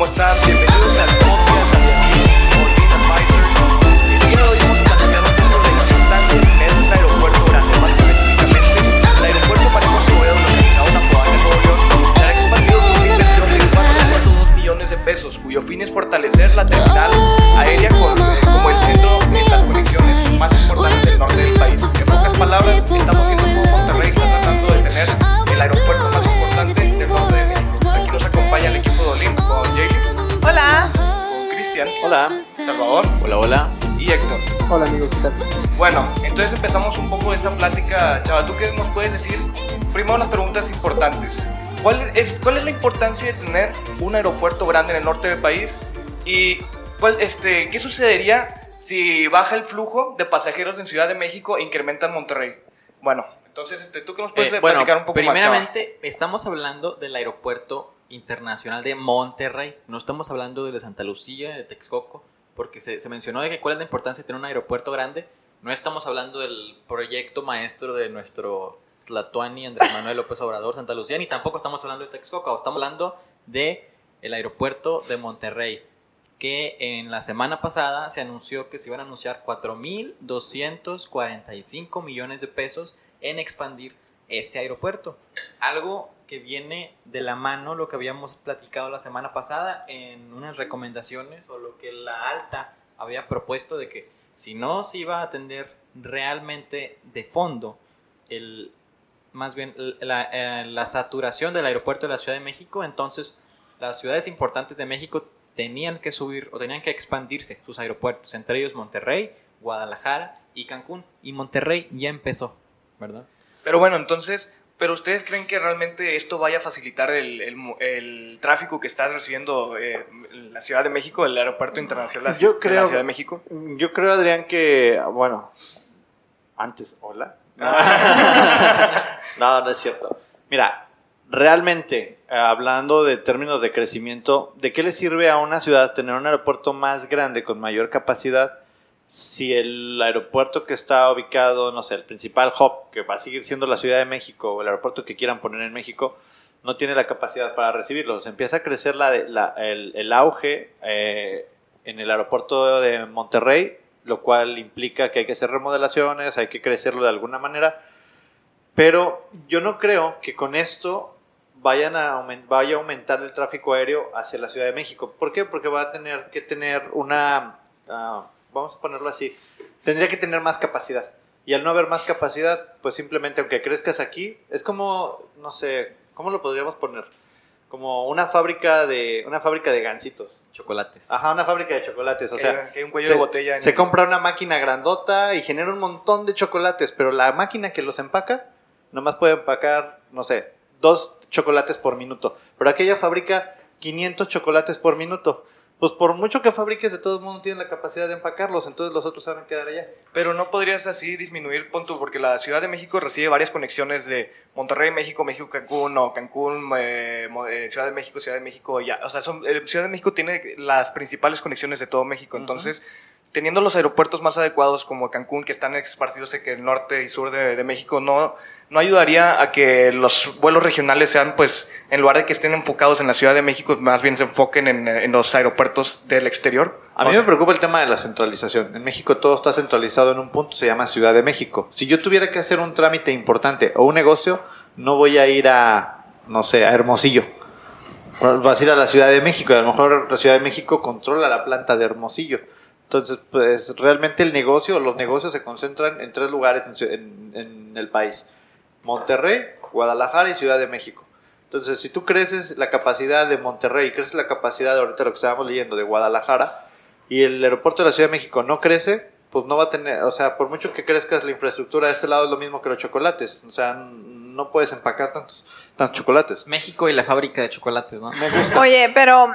Hola amigos, Hola amigos, ¿qué tal? Bueno, entonces empezamos un poco esta plática. Chava, ¿tú qué nos puedes decir? Primero las preguntas importantes. ¿Cuál es, ¿Cuál es la importancia de tener un aeropuerto grande en el norte del país? ¿Y cuál, este, qué sucedería si baja el flujo de pasajeros en Ciudad de México e incrementa en Monterrey? Bueno, entonces, este, ¿tú qué nos puedes Eh, bueno, platicar un poco más, Chava? primeramente, estamos hablando del aeropuerto internacional de Monterrey. No estamos hablando de Santa Lucía, de Texcoco, porque se, mencionó de que cuál es la importancia de tener un aeropuerto grande. No estamos hablando del proyecto maestro de nuestro Tlatuani Andrés Manuel López Obrador, Santa Lucía, ni tampoco estamos hablando de Texcoco. Estamos hablando de el aeropuerto de Monterrey, que en la semana pasada se anunció que se iban a anunciar 4.245 millones de pesos en expandir este aeropuerto. Algo que viene de la mano lo que habíamos platicado la semana pasada en unas recomendaciones o lo que la alta había propuesto de que si no se iba a atender realmente de fondo el más bien la, eh, la saturación del aeropuerto de la Ciudad de México, entonces las ciudades importantes de México tenían que subir o tenían que expandirse sus aeropuertos, entre ellos Monterrey, Guadalajara y Cancún. Y Monterrey ya empezó, ¿verdad? Pero bueno, entonces, ¿pero ustedes creen que realmente esto vaya a facilitar el, el tráfico que está recibiendo eh, la Ciudad de México, el aeropuerto internacional de la, Yo de la Ciudad de México? Yo creo, Adrián, que, bueno, antes, hola. no, no es cierto. Mira, realmente, hablando de términos de crecimiento, ¿de qué le sirve a una ciudad tener un aeropuerto más grande con mayor capacidad si el aeropuerto que está ubicado, no sé, el principal hub, que va a seguir siendo la Ciudad de México, o el aeropuerto que quieran poner en México, no tiene la capacidad para recibirlos? Empieza a crecer la, el, auge eh, en el aeropuerto de Monterrey, lo cual implica que hay que hacer remodelaciones, hay que crecerlo de alguna manera. Pero yo no creo que con esto vayan a vaya a aumentar el tráfico aéreo hacia la Ciudad de México. ¿Por qué? Porque va a tener que tener una, ah, vamos a ponerlo así, tendría que tener más capacidad. Y al no haber más capacidad, pues simplemente aunque crezcas aquí, es como, no sé, ¿cómo lo podríamos poner? Como una fábrica de, una fábrica de gansitos. Chocolates. Ajá, una fábrica de chocolates. O que, sea, que hay un cuello se, de botella. en se el- compra una máquina grandota y genera un montón de chocolates, pero la máquina que los empaca nomás puede empacar, no sé, dos chocolates por minuto. Pero aquella fabrica 500 chocolates por minuto. Pues por mucho que fabriques, de todo el mundo tiene la capacidad de empacarlos, entonces los otros se van a quedar allá. Pero no podrías así disminuir, punto, porque la Ciudad de México recibe varias conexiones de Monterrey, México, México, Cancún, o Cancún, eh, eh, Ciudad de México, Ciudad de México, ya. O sea, son- eh, Ciudad de México tiene las principales conexiones de todo México, entonces, teniendo los aeropuertos más adecuados como Cancún, que están esparcidos en el norte y sur de, de México, no, no ayudaría a que los vuelos regionales sean, pues, en lugar de que estén enfocados en la Ciudad de México, más bien se enfoquen en, en los aeropuertos del exterior. A mí me preocupa el tema de la centralización. En México todo está centralizado en un punto, se llama Ciudad de México. Si yo tuviera que hacer un trámite importante o un negocio, no voy a ir a, no sé, a Hermosillo. Vas a ir a la Ciudad de México y a lo mejor la Ciudad de México controla la planta de Hermosillo. Entonces, pues realmente el negocio, los negocios se concentran en tres lugares en, en- en el país. Monterrey, Guadalajara y Ciudad de México. Entonces, si tú creces la capacidad de Monterrey, creces la capacidad, ahorita lo que estábamos leyendo, de Guadalajara, y el aeropuerto de la Ciudad de México no crece, pues no va a tener, o sea, por mucho que crezcas la infraestructura de este lado es lo mismo que los chocolates. O sea, no puedes empacar tantos, tantos chocolates. México y la fábrica de chocolates, ¿no? Me gusta. Oye, pero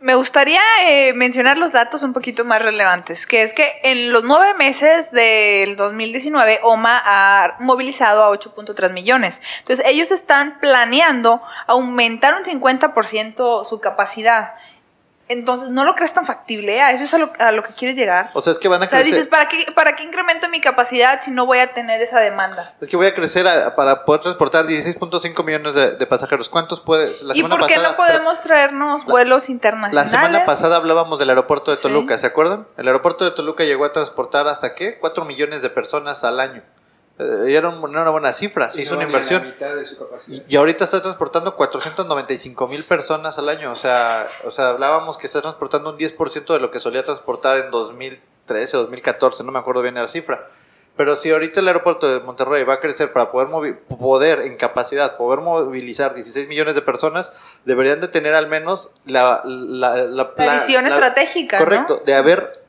me gustaría eh, mencionar los datos un poquito más relevantes, que es que en los nueve meses del 2019, OMA ha movilizado a 8.3 millones. Entonces, ellos están planeando aumentar un 50% su capacidad. Entonces, ¿no lo crees tan factible? ¿A eso es a lo, a lo que quieres llegar? O sea, es que van a O sea, crecer. dices, ¿para qué, ¿para qué incremento mi capacidad si no voy a tener esa demanda? Es que voy a crecer a- para poder transportar 16.5 millones de, de pasajeros. ¿Cuántos puedes? La ¿Y semana por qué pasada, no podemos traernos la- vuelos La internacionales? semana pasada hablábamos del aeropuerto de Sí. Toluca, ¿se acuerdan? El aeropuerto de Toluca llegó a transportar hasta qué? 4 millones de personas al año. Eh, y era, un- era una buena cifra, se Y hizo no una inversión. mitad de su capacidad. Y ahorita está transportando 495 mil personas al año. O sea, o sea, hablábamos que está transportando un 10% de lo que solía transportar en 2013 o 2014, no me acuerdo bien la cifra. Pero si ahorita el aeropuerto de Monterrey va a crecer para poder, movi- poder en capacidad, poder movilizar 16 millones de personas, deberían de tener al menos la, la, la, La pla- visión la- estratégica, ¿no? Correcto, de haber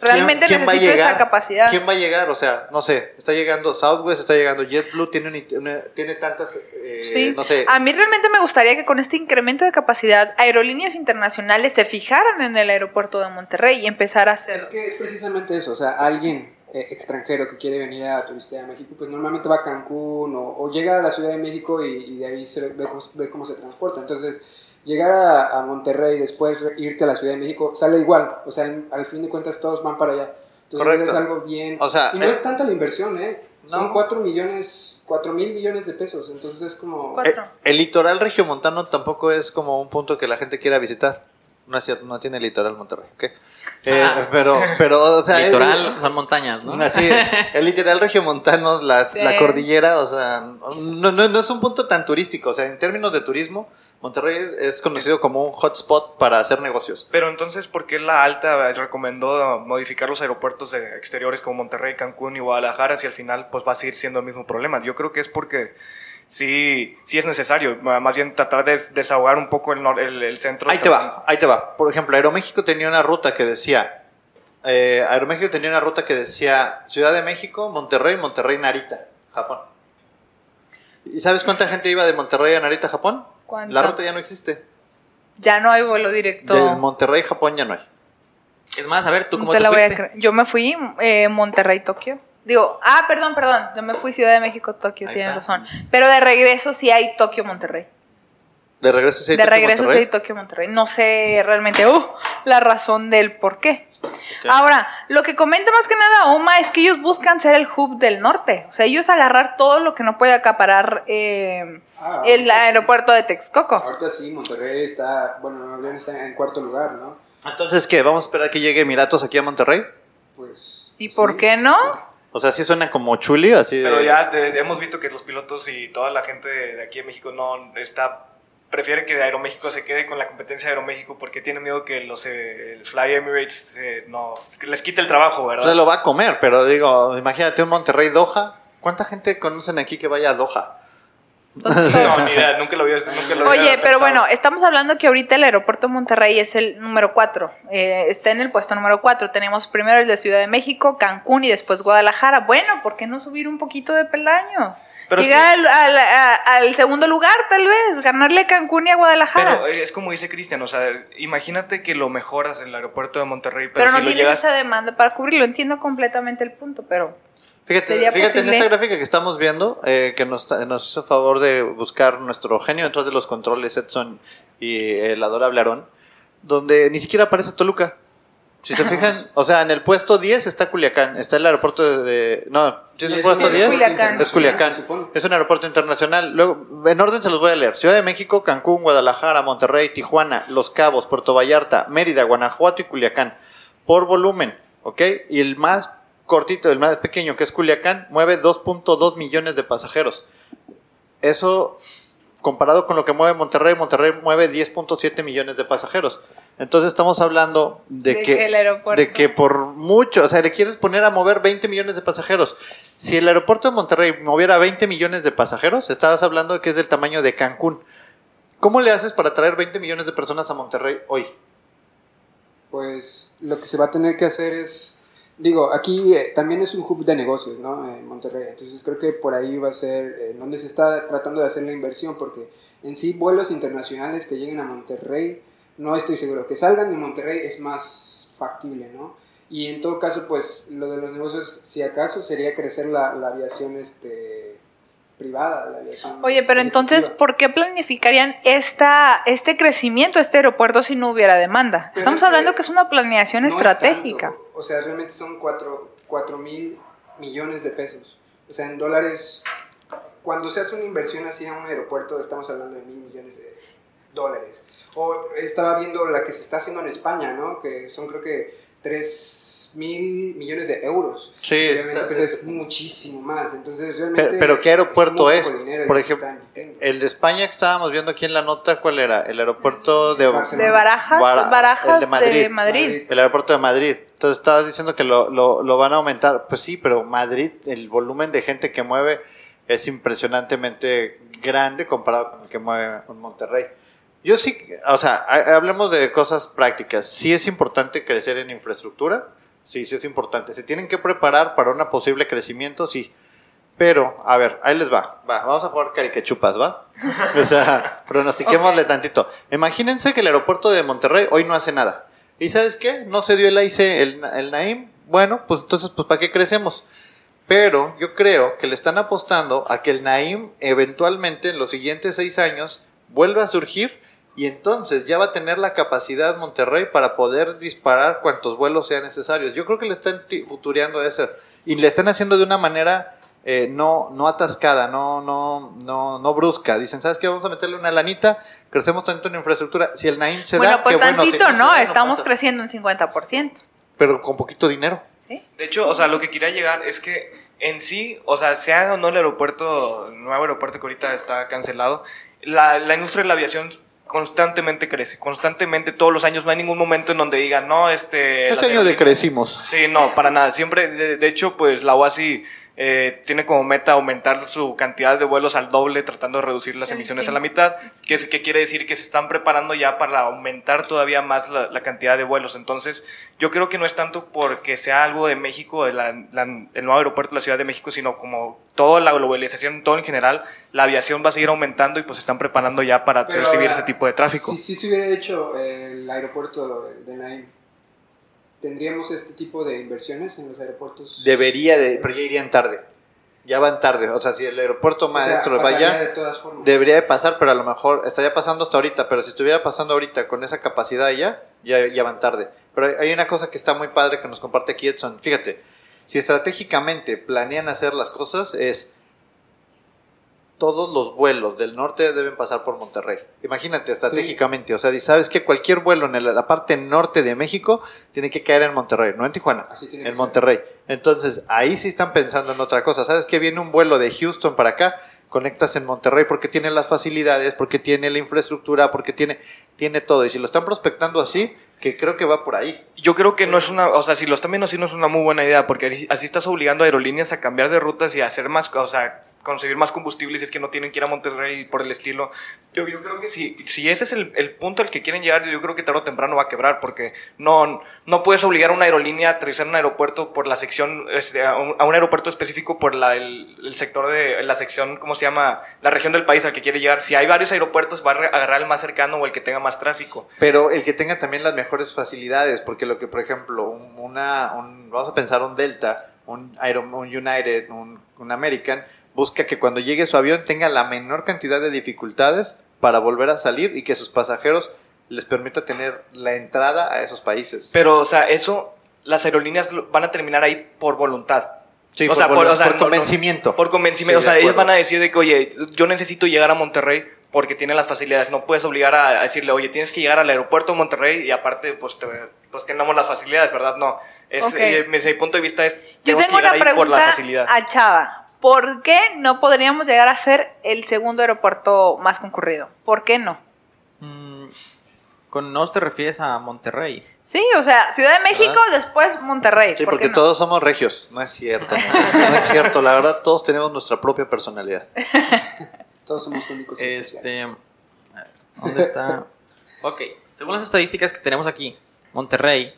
Realmente ¿Quién- quién va a necesito llegar? esa capacidad. ¿Quién va a llegar? O sea, no sé, está llegando Southwest, está llegando JetBlue, tiene, un- una- tiene tantas, eh, Sí. no sé, A mí realmente me gustaría que con este incremento de capacidad, aerolíneas internacionales se fijaran en el aeropuerto de Monterrey y empezar a hacer. Es que es precisamente eso, o sea, alguien eh, extranjero que quiere venir a turistear a México, pues normalmente va a Cancún o, o llega a la Ciudad de México y, y de ahí se ve, cómo, ve cómo se transporta. Entonces, llegar a, a Monterrey y después re- irte a la Ciudad de México sale igual, o sea, al, al fin de cuentas todos van para allá. Entonces Correcto. es algo bien... O sea, y no eh, es tanta la inversión, ¿eh? Son no. 4 millones, 4 mil millones de pesos, entonces es como... Cuatro. Eh, el litoral regiomontano tampoco es como un punto que la gente quiera visitar. No es cierto, no tiene litoral Monterrey, ¿ok? Eh, Ah. pero, pero, o sea... es- Litoral son montañas, ¿no? Así, el literal regiomontano, la, Sí. la cordillera, o sea, no, no, no es un punto tan turístico. O sea, en términos de turismo, Monterrey es conocido como un hotspot para hacer negocios. Pero entonces, ¿por qué la alta recomendó modificar los aeropuertos de exteriores como Monterrey, Cancún y Guadalajara si al final pues va a seguir siendo el mismo problema? Yo creo que es porque sí, sí es necesario, más bien tratar de desahogar un poco el, el, el centro. Ahí te va, ahí te va. Por ejemplo, Aeroméxico tenía una ruta que decía, eh, Aeroméxico tenía una ruta que decía Ciudad de México, Monterrey, Monterrey, Narita, Japón. ¿Y sabes cuánta gente iba de Monterrey a Narita, Japón? ¿Cuánta? La ruta ya no existe. Ya no hay vuelo directo. Del Monterrey, Japón ya no hay. Es más, a ver, ¿tú cómo te te, la voy a fuiste? Yo me fui eh, Monterrey, Tokio. Digo, ah, perdón, perdón. Yo me fui Ciudad de México, Tokio, Ahí tienes está. razón. Pero de regreso sí hay Tokio, Monterrey. De regreso sí hay de Tokio, regreso sí Monterrey. hay Tokio, Monterrey. No sé realmente uh, la razón del por qué. Ahora, lo que comenta más que nada Oma es que ellos buscan ser el hub del norte. O sea, ellos agarrar todo lo que no puede acaparar eh, Ah, el aeropuerto de Texcoco. Ahorita sí, Monterrey está, bueno, Nuevo está en cuarto lugar, ¿no? Entonces, ¿qué? ¿Vamos a esperar que llegue Emiratos aquí a Monterrey? Pues... ¿Y sí. por qué no? O sea, sí suena como chuli, así de... Pero ya te- hemos visto que los pilotos y toda la gente de aquí en México no está prefiere que Aeroméxico se quede con la competencia de Aeroméxico porque tiene miedo que los eh, el Fly Emirates eh, no que les quite el trabajo, ¿verdad? Se lo va a comer, pero digo, imagínate un Monterrey Doha. ¿Cuánta gente conocen aquí que vaya a Doha? No, ni idea, nunca lo había, nunca lo había Oye, pero bueno, estamos hablando que ahorita el aeropuerto de Monterrey es el número 4. está en el puesto número 4. Tenemos primero el de Ciudad de México, Cancún y después Guadalajara. Bueno, ¿por qué no subir un poquito de peldaño? Pero es Llegar al, al- a- al segundo lugar, tal vez. Ganarle a Cancún y a Guadalajara. Pero eh, es como dice Cristian, o sea, imagínate que lo mejoras en el aeropuerto de Monterrey, pero, pero no si lo tienes llegas esa demanda para cubrirlo. Entiendo completamente el punto, pero. Fíjate, ¿Sería fíjate en esta gráfica que estamos viendo, eh, que nos, nos hizo favor de buscar nuestro genio detrás de los controles, Edson y el adorable Aarón, donde ni siquiera aparece Toluca. Si se fijan, o sea, en el puesto 10 está Culiacán, está el aeropuerto de... No, ¿sí es el es puesto un 10? Culiacán. Es Culiacán. Es un aeropuerto internacional. Luego, en orden se los voy a leer. Ciudad de México, Cancún, Guadalajara, Monterrey, Tijuana, Los Cabos, Puerto Vallarta, Mérida, Guanajuato y Culiacán. Por volumen, ¿ok? Y el más cortito, el más pequeño, que es Culiacán, mueve 2.2 millones de pasajeros. Eso, comparado con lo que mueve Monterrey, Monterrey mueve 10.7 millones de pasajeros. Entonces estamos hablando de, De que, que el aeropuerto- de que por mucho, o sea, le quieres poner a mover 20 millones de pasajeros. Si el aeropuerto de Monterrey moviera 20 millones de pasajeros, estabas hablando de que es del tamaño de Cancún. ¿Cómo le haces para traer 20 millones de personas a Monterrey hoy? Pues lo que se va a tener que hacer es, digo, aquí eh, también es un hub de negocios, ¿no? En Monterrey. Entonces creo que por ahí va a ser eh, donde se está tratando de hacer la inversión, porque en sí vuelos internacionales que lleguen a Monterrey, no estoy seguro. Que salgan de Monterrey es más factible, ¿no? Y en todo caso, pues lo de los negocios, si acaso, sería crecer la, la aviación este, privada. La aviación Oye, pero entonces. ¿por qué planificarían esta, este crecimiento, este aeropuerto, si no hubiera demanda? Pero Estamos es hablando que es una planeación No estratégica. O sea, realmente son 4 mil millones de pesos. O sea, en dólares, cuando se hace una inversión así a un aeropuerto, estamos hablando de mil millones de dólares. O estaba viendo la que se está haciendo en España, ¿no? Que son creo que 3 mil millones de euros. Sí, Obviamente, pues, es muchísimo más. Entonces, realmente. Pero, pero ¿qué aeropuerto es? Por ejemplo, el de España que estábamos viendo aquí en la nota, ¿cuál era? El aeropuerto de. De Barajas, Bara- Barajas el de Madrid. de Madrid. Madrid. El aeropuerto de Madrid. Entonces estabas diciendo que lo, lo, lo van a aumentar. Pues sí, pero Madrid, el volumen de gente que mueve es impresionantemente grande comparado con el que mueve un Monterrey. Yo sí, o sea, ha- hablemos de cosas prácticas. Sí es importante crecer en infraestructura. Sí, sí es importante. ¿Se tienen que preparar para un posible crecimiento? Sí. Pero, a ver, ahí les va. Va, vamos a jugar caricachupas, ¿va? O sea, pronostiquémosle tantito. Imagínense que el aeropuerto de Monterrey hoy no hace nada. ¿Y sabes qué? No se dio el AIC, el, el Naim. Bueno, pues entonces, pues ¿para qué crecemos? Pero yo creo que le están apostando a que el Naim eventualmente en los siguientes seis años vuelva a surgir y entonces ya va a tener la capacidad Monterrey para poder disparar cuantos vuelos sean necesarios. Yo creo que le están futureando eso y le están haciendo de una manera eh, no, no atascada, no, no, no, no brusca. Dicen, ¿sabes qué? Vamos a meterle una lanita, crecemos tanto en infraestructura. Si el Naim se bueno, da, pues qué bueno. Si tantito, no, da, estamos creciendo en 50%. Pero con poquito dinero. De hecho, o sea, lo que quería llegar es que en sí, o sea, sea o no el aeropuerto, el nuevo aeropuerto que ahorita está cancelado, la, la industria de la aviación constantemente crece, constantemente, todos los años, no hay ningún momento en donde digan, no, este... Este año decrecimos. Sí, no, para nada. Siempre, de, de hecho, pues la OASI eh, tiene como meta aumentar su cantidad de vuelos al doble, tratando de reducir las emisiones sí. a la mitad, que, es- que quiere decir que se están preparando ya para aumentar todavía más la, la cantidad de vuelos. Entonces, yo creo que no es tanto porque sea algo de México, de la- la- el nuevo aeropuerto de la Ciudad de México, sino como toda la globalización, todo en general, la aviación va a seguir aumentando y pues se están preparando ya para Pero recibir ahora, ese tipo de tráfico. Si, si se hubiera hecho el aeropuerto de Naim, ¿tendríamos este tipo de inversiones en los aeropuertos? Debería de, pero ya irían tarde. Ya van tarde. O sea, si el aeropuerto O sea, maestro vaya, de todas formas. debería de pasar, pero a lo mejor estaría pasando hasta ahorita. Pero si estuviera pasando ahorita con esa capacidad ya, ya, ya van tarde. Pero hay- hay una cosa que está muy padre que nos comparte aquí Edson. Fíjate, si estratégicamente planean hacer las cosas, es todos los vuelos del norte deben pasar por Monterrey. Imagínate estratégicamente, o sea, sabes que cualquier vuelo en la parte norte de México tiene que caer en Monterrey, no en Tijuana, Así tiene que en ser. Monterrey. Entonces, ahí sí están pensando en otra cosa. ¿Sabes que viene un vuelo de Houston para acá? Conectas en Monterrey porque tiene las facilidades, porque tiene la infraestructura, porque tiene, tiene todo. Y si lo están prospectando así, que creo que va por ahí. Yo creo que no es una, o sea, si lo están viendo así no es una muy buena idea, porque así estás obligando a aerolíneas a cambiar de rutas y a hacer más, o sea, conseguir más combustible si es que no tienen que ir a Monterrey por el estilo. Yo, yo creo que si, si ese es el, el punto al que quieren llegar, yo creo que tarde o temprano va a quebrar, porque no, no puedes obligar a una aerolínea a aterrizar en un aeropuerto por la sección, este, a un, aeropuerto específico por la, el, sector de, la sección, ¿cómo se llama? La región del país al que quiere llegar. Si hay varios aeropuertos, va a agarrar el más cercano o el que tenga más tráfico. Pero el que tenga también las mejores facilidades, porque lo que, por ejemplo, un- una, un- vamos a pensar un Delta, un, Aero- un United, un, un American, busca que cuando llegue su avión tenga la menor cantidad de dificultades para volver a salir y que sus pasajeros les permita tener la entrada a esos países. Pero, o sea, eso, las aerolíneas van a terminar ahí por voluntad. Sí, o por, sea, por- por- o sea, por no- no- convencimiento. Por convencimiento. Sí, o sea, ellos van a decir de que, oye, yo necesito llegar a Monterrey porque tiene las facilidades. No puedes obligar a, a decirle, oye, tienes que llegar al aeropuerto de Monterrey y aparte, pues, te- pues tenemos las facilidades, ¿verdad? No. Es, eh, mi punto de vista es, Yo tenemos tengo que llegar una ahí por la pregunta facilidad. a Chava. ¿Por qué no podríamos llegar a ser el segundo aeropuerto más concurrido? ¿Por qué no? Mm, con nos te refieres a Monterrey. Sí, o sea, Ciudad de México, después Monterrey. Sí, ¿por qué porque no? todos somos regios. No es cierto. No es cierto. La verdad, todos tenemos nuestra propia personalidad. Todos somos únicos. y Este, especiales. ¿Dónde está? Ok, según las estadísticas que tenemos aquí, Monterrey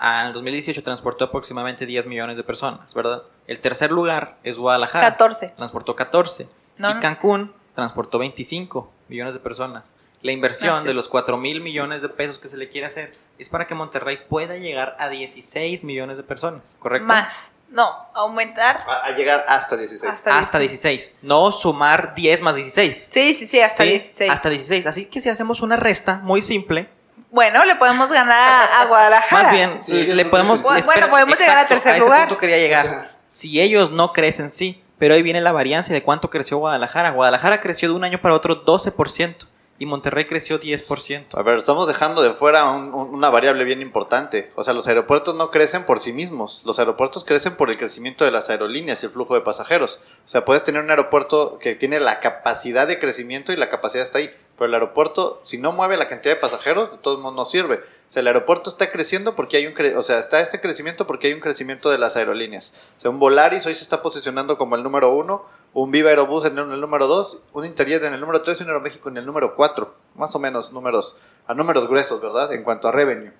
en el 2018 transportó aproximadamente 10 millones de personas, ¿verdad? El tercer lugar es Guadalajara. 14. Transportó 14. No, y. Cancún transportó 25 millones de personas. La inversión sí. de los 4 mil millones de pesos que se le quiere hacer es para que Monterrey pueda llegar a 16 millones de personas, ¿correcto? Más. No, aumentar A, a llegar hasta 16. hasta, Hasta 16. No sumar 10 más 16. Sí, sí, sí, hasta ¿sí? 16. Hasta 16. Así que si hacemos una resta muy simple, Bueno, le podemos ganar a, Guadalajara. más bien Sí, le podemos... bueno, podemos llegar a tercer a ese lugar. punto quería llegar. Si ellos no crecen, sí. Pero ahí viene la variancia de cuánto creció Guadalajara. Guadalajara creció de un año para otro 12% y Monterrey creció 10%. A ver, estamos dejando de fuera un- un- una variable bien importante. O sea, los aeropuertos no crecen por sí mismos. Los aeropuertos crecen por el crecimiento de las aerolíneas y el flujo de pasajeros. O sea, puedes tener un aeropuerto que tiene la capacidad de crecimiento y la capacidad está ahí. Pero el aeropuerto, si no mueve la cantidad de pasajeros, de todos modos no sirve. O sea, el aeropuerto está creciendo porque hay un... cre- o sea, está este crecimiento porque hay un crecimiento de las aerolíneas. O sea, un Volaris hoy se está posicionando como el número uno, un Viva Aerobús en el número dos, un Interjet en el número tres y un Aeroméxico en el número cuatro. Más o menos números, a números gruesos, ¿verdad? En cuanto a revenue,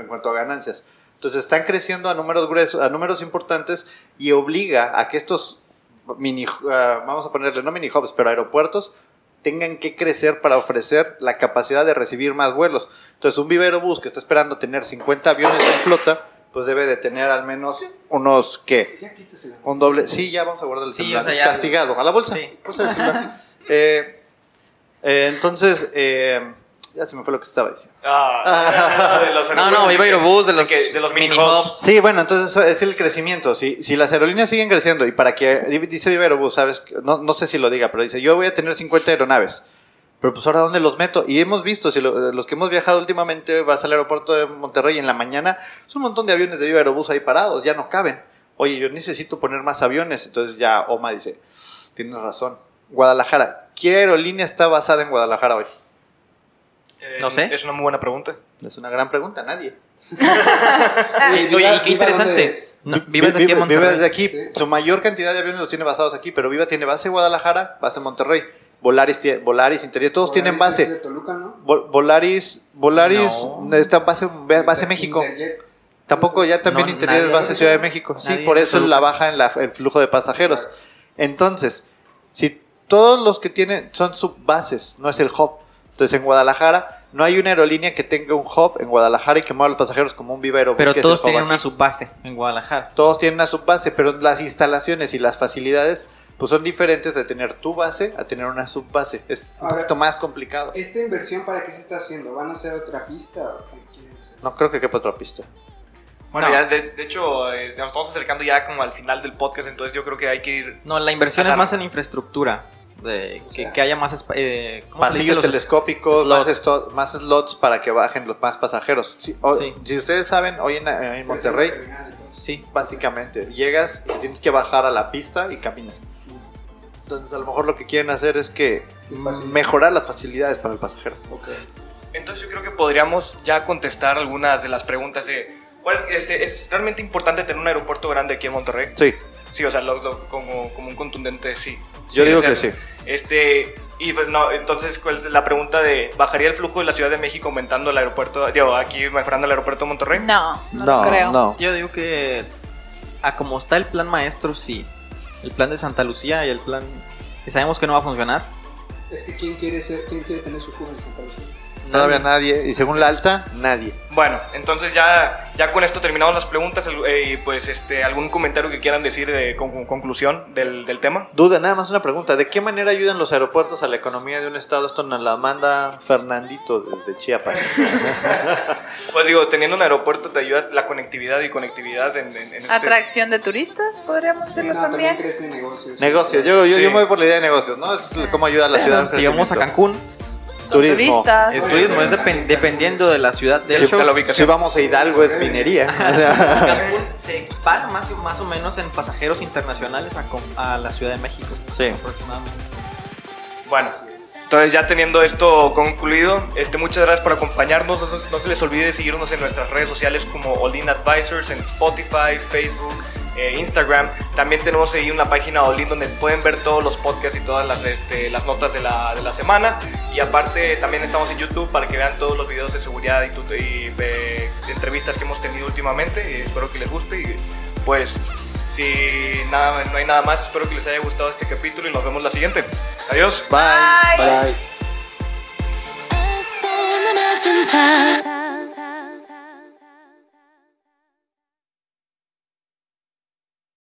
en cuanto a ganancias. Entonces están creciendo a números gruesos, a números importantes y obliga a que estos mini, ah, vamos a ponerle no mini hubs, pero aeropuertos tengan que crecer para ofrecer la capacidad de recibir más vuelos. Entonces, un Viva Aerobús que está esperando tener 50 aviones en flota, pues debe de tener al menos unos, ¿qué? Ya Un doble. Sí, ya vamos a guardar el Sí, celular. o sea, ya- Castigado. A la bolsa. Sí. Bolsa del celular. Eh, eh, entonces, eh, ya se me fue lo que estaba diciendo. Ah, de los No, no, Viva Aerobús, de los, que- de los mini hubs. hubs. Sí, bueno, entonces eso es el crecimiento. Si, si las aerolíneas siguen creciendo y para que, dice Viva Aerobús, ¿sabes? No, no sé si lo diga, pero dice, yo voy a tener 50 aeronaves. Pero pues ahora, ¿dónde los meto? Y hemos visto, si lo- los que hemos viajado últimamente, vas al aeropuerto de Monterrey en la mañana, es un montón de aviones de Viva Aerobús ahí parados, ya no caben. Oye, yo necesito poner más aviones. Entonces ya Oma dice, tienes razón. Guadalajara, ¿qué aerolínea está basada en Guadalajara hoy? Eh, No sé. Es una muy buena pregunta. Es una gran pregunta, nadie. Oye, Oye, Viva- y qué Viva, ¿dónde interesante. es? No, vives aquí en Viva Monterrey. desde aquí. Sí. Su mayor cantidad de aviones los tiene basados aquí, pero Viva tiene base en Guadalajara, base en Monterrey. Volaris, Volaris Interior, todos tienen es base. de Toluca, ¿no? Vol- Volaris, Volaris No. está base, base México. Interjet. Tampoco ya también No, Interior es base Ciudad de México. Sí, por eso la baja en la- el flujo de pasajeros. Claro. Entonces, si todos los que tienen son subbases, no es el hub. Entonces en Guadalajara no hay una aerolínea que tenga un hub en Guadalajara y que mueva a los pasajeros como un Viva Aerobús, Pero todos tienen aquí. una subbase en Guadalajara. Todos tienen una subbase, pero las instalaciones y las facilidades pues son diferentes de tener tu base a tener una subbase. Es un Ahora- poquito más complicado. ¿Esta inversión para qué se está haciendo? ¿Van a hacer otra pista o qué quieren hacer? No creo que quepa otra pista. Bueno, No. ya de, de hecho, eh, nos estamos acercando ya como al final del podcast, entonces yo creo que hay que ir. No, la inversión es más en infraestructura. De, que, sea. que haya más. Eh. Pasillos Los- telescópicos, slots. más, más slots para que bajen los más pasajeros. Sí, o- Sí. Si ustedes saben, hoy en, en Monterrey. Sí. básicamente, llegas y tienes que bajar a la pista y caminas. Entonces, a lo mejor lo que quieren hacer es que mejorar las facilidades para el pasajero. Ok. Entonces yo creo que podríamos ya contestar algunas de las preguntas de. ¿cuál- este, ¿Es realmente importante tener un aeropuerto grande aquí en Monterrey? Sí, Sí, o sea, lo- lo- como, como un contundente sí. Yo Sí, digo o sea, que sí. Este, y no, entonces, ¿cuál es la pregunta de bajaría el flujo de la Ciudad de México aumentando el aeropuerto, digo, aquí mejorando el aeropuerto de Monterrey? No, no, no, creo. no. Yo digo que. A como está el plan maestro, sí. El plan de Santa Lucía y el plan. que sabemos que no va a funcionar. Es que ¿quién quiere, ser, quién quiere tener su cubo en Santa Lucía? Todavía nadie. Y según la alta, nadie. Bueno, entonces ya, ya con esto terminamos las preguntas. eh, y pues este, algún comentario que quieran decir de con- conclusión del, del tema. Duda, nada más una pregunta. ¿De qué manera ayudan los aeropuertos a la economía de un estado? Esto nos la manda Fernandito desde Chiapas. Pues digo, teniendo un aeropuerto te ayuda la conectividad y conectividad en, en- en este... Atracción de turistas, podríamos Sí, decirlo no, también también. crece negocios. negocios. Yo, yo, Sí. yo me voy por la idea de negocios, ¿no? Es cómo ayuda a la ciudad. si vamos a. Cancún, Turismo. Turistas. es turismo, es depen- dependiendo de la ciudad. De Si, hecho, de la ubicación. si vamos a Hidalgo es minería. O sea, Cancún se equipara más, o- más o menos en pasajeros internacionales a, la Ciudad de México. Sí. Aproximadamente. Bueno, entonces ya teniendo esto concluido, este, muchas gracias por acompañarnos. No, no se les olvide seguirnos en nuestras redes sociales como Olin Advisors, en Spotify, Facebook, eh, Instagram. También tenemos ahí una página Olin donde pueden ver todos los podcasts y todas las, este, las notas de la, de la semana. Y aparte también estamos en YouTube para que vean todos los videos de seguridad y, y, eh, de entrevistas que hemos tenido últimamente. Y espero que les guste. Y pues si nada, no hay nada más, espero que les haya gustado este capítulo y nos vemos la siguiente. Adiós. Bye. Bye. Bye.